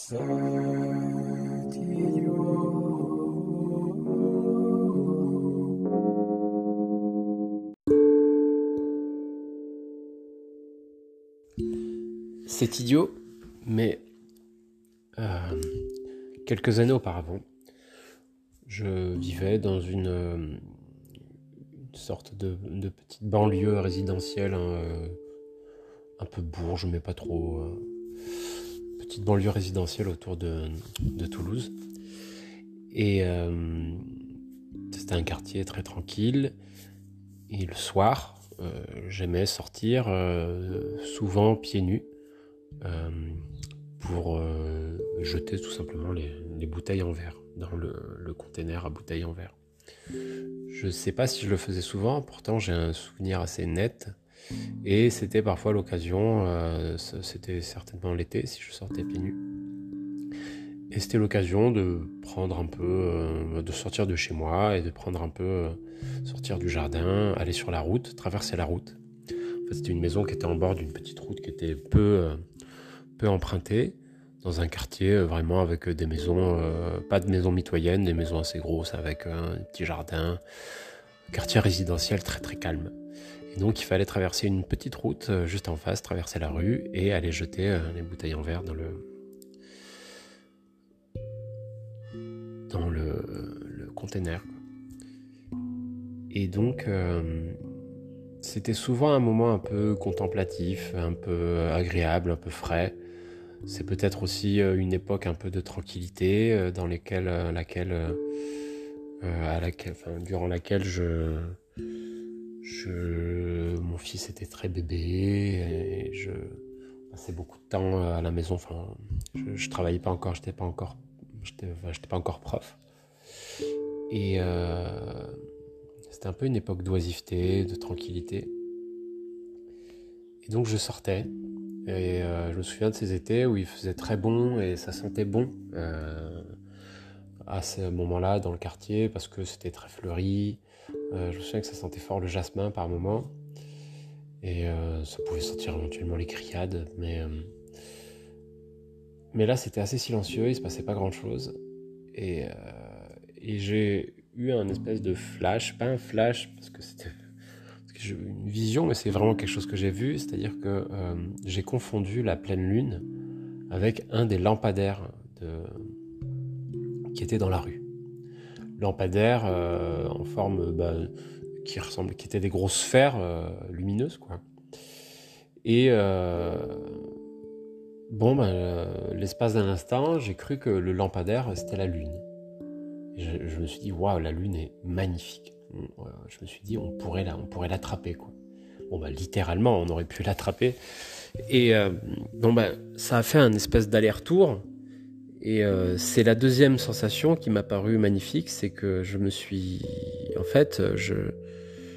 C'est idiot, mais euh, quelques années auparavant, je vivais dans une, sorte de, petite banlieue résidentielle, hein, euh, un peu bourge, mais pas trop. Euh, banlieue résidentielle autour de, Toulouse. Et c'était un quartier très tranquille. Et le soir, j'aimais sortir souvent pieds nus euh, pour euh, jeter tout simplement les, bouteilles en verre dans le, le container à bouteilles en verre. Je ne sais pas si je le faisais souvent, pourtant j'ai un souvenir assez net. Et c'était parfois l'occasion, euh, c'était certainement l'été si je sortais pieds nus. Et c'était l'occasion de prendre un peu, de sortir de chez moi et de prendre un peu, sortir du jardin, aller sur la route, traverser la route. C'était une maison qui était en bord d'une petite route qui était peu, peu emprunté, dans un quartier euh, vraiment avec euh, des maisons, euh, pas de maisons mitoyennes, des maisons assez grosses avec un petit jardin, quartier résidentiel très très calme. Donc il fallait traverser une petite route juste en face, traverser la rue et aller jeter les bouteilles en verre dans le dans le, le container. Et donc c'était souvent un moment un peu contemplatif, un peu agréable, un peu frais. C'est peut-être aussi euh, une époque un peu de tranquillité euh, dans euh, laquelle, laquelle, durant laquelle je, mon fils était très bébé et je passais beaucoup de temps à la maison. Je, je travaillais pas encore, j'étais pas encore, pas encore prof. Et c'était un peu une époque d'oisiveté, de tranquillité. Et donc je sortais et euh, je me souviens de ces étés où il faisait très bon et ça sentait bon euh, à ce moment-là dans le quartier parce que c'était très fleuri. Euh, je me souviens que ça sentait fort le jasmin par moment. Et ça pouvait sentir éventuellement les criades. Mais, mais là, c'était assez silencieux, il se passait pas grand-chose. Et, et j'ai eu un espèce de flash, pas un flash parce que c'était une vision, mais c'est vraiment quelque chose que j'ai vu, c'est-à-dire que euh, j'ai confondu la pleine lune avec un des lampadaires de... qui était dans la rue. Lampadaires euh, en forme bah, qui ressemble, qui étaient des grosses sphères euh, lumineuses, quoi. Et bon, ben, l'espace d'un instant, j'ai cru que le lampadaire c'était la lune. je, me suis dit, waouh, la lune est magnifique je me suis dit on pourrait la, on pourrait l'attraper quoi. Bon bah littéralement on aurait pu l'attraper et euh, bon bah ça a fait un espèce d'aller-retour et euh, c'est la deuxième sensation qui m'a paru magnifique, c'est que je me suis en fait je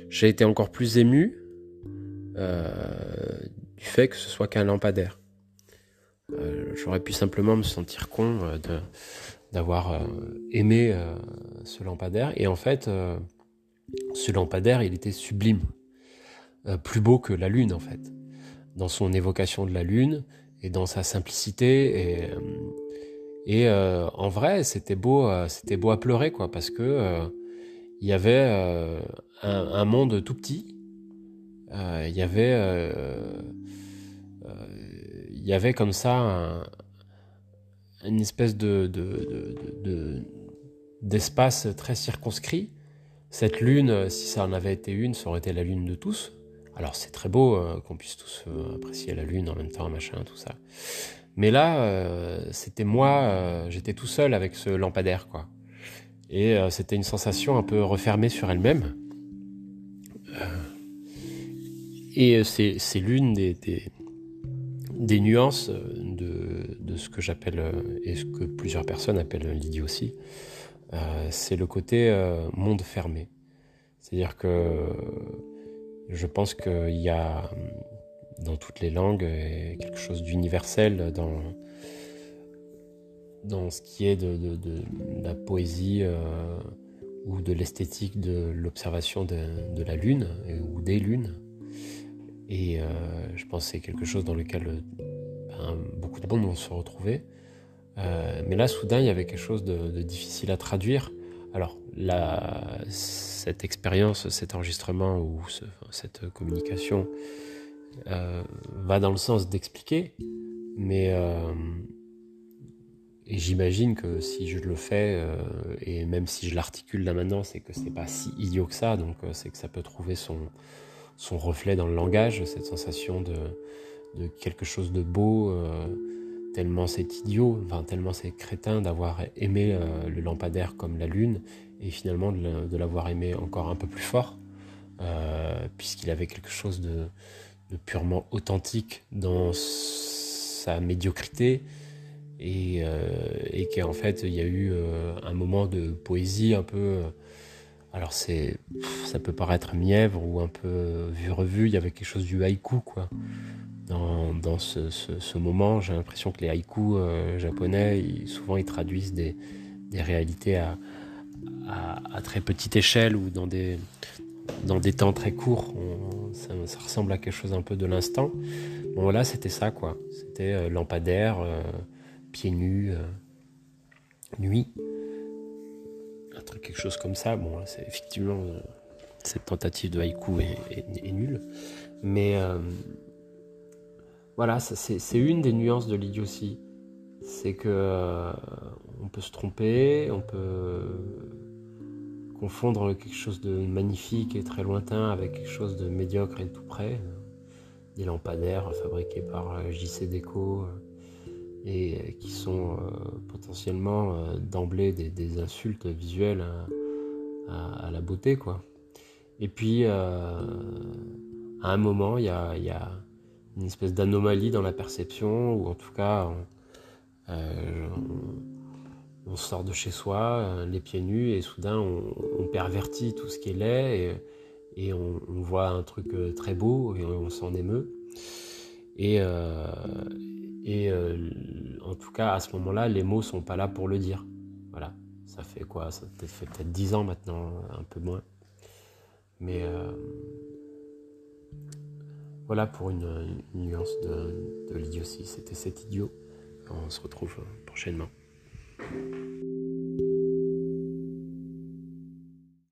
j'ai été encore plus ému euh, du fait que ce soit qu'un lampadaire. J'aurais pu simplement me sentir con d'avoir aimé ce lampadaire. Et en fait ce lampadaire, il était sublime, euh, plus beau que la lune en fait, dans son évocation de la lune et dans sa simplicité et, euh, et euh, en vrai c'était beau, c'était beau à pleurer quoi, parce que il y avait un, monde tout petit, il y avait il y avait comme ça une espèce de, d'espace très circonscrit cette lune, euh, si ça en avait été une, ça aurait été la lune de tous. Alors c'est très beau euh, qu'on puisse tous euh, apprécier la lune en même temps, machin, tout ça. Mais là, c'était moi, j'étais tout seul avec ce lampadaire, quoi. Et c'était une sensation un peu refermée sur elle-même. et c'est l'une des, nuances de, de ce que j'appelle, et ce que plusieurs personnes appellent l'idiotie, euh, c'est le côté euh, monde fermé. C'est-à-dire que je pense qu'il y a dans toutes les langues quelque chose d'universel dans, dans ce qui est de, la poésie euh, ou de l'esthétique de l'observation de, la lune ou des lunes. Et je pense que c'est quelque chose dans lequel ben, beaucoup de monde vont se retrouver. mais là, soudain, il y avait quelque chose de, difficile à traduire. Alors, cette expérience, cet enregistrement ou cette communication va dans le sens d'expliquer, mais et j'imagine que si je le fais, euh, et même si je l'articule là maintenant, c'est que c'est pas si idiot que ça, donc euh, c'est que ça peut trouver son, reflet dans le langage, cette sensation de, de quelque chose de beau, euh, tellement c'est idiot, enfin tellement c'est crétin d'avoir aimé le lampadaire comme la lune, et finalement de l'avoir aimé encore un peu plus fort, puisqu'il avait quelque chose de purement authentique dans sa médiocrité, et, euh, et qu'en fait il y a eu euh, un moment de poésie un peu euh, alors c'est ça peut paraître mièvre ou un peu vu revu il y avait quelque chose du haïku quoi. Dans, dans ce, moment j'ai l'impression que les haïkus japonais souvent ils traduisent des, réalités à, à, très petite échelle ou dans des dans des temps très courts ça, ressemble à quelque chose un peu de l'instant. Bon là c'était ça quoi. C'était lampadaire pieds nus, euh, nuit, un truc, quelque chose comme ça. Bon, c'est effectivement euh, cette tentative de haïku est, nulle, mais euh, voilà, c'est une des nuances de l'idiotie, c'est que on peut se tromper, on peut confondre quelque chose de magnifique et très lointain avec quelque chose de médiocre et tout près. Des lampadaires fabriqués par JC Déco, et euh, qui sont euh, potentiellement euh, d'emblée des, insultes visuelles à, la beauté quoi. Et puis à un moment il y a, une espèce d'anomalie dans la perception ou en tout cas on, sort de chez soi les pieds nus et soudain on, pervertit tout ce qui est laid et, on, voit un truc très beau et on, s'en émeut. Et, euh, en tout cas, à ce moment-là, les mots sont pas là pour le dire. Voilà. Ça fait quoi? Ça fait peut-être 10 ans maintenant, un peu moins. Mais euh, voilà pour une, nuance de, de l'idiotie. C'était cet idiot. On se retrouve prochainement. Thank you.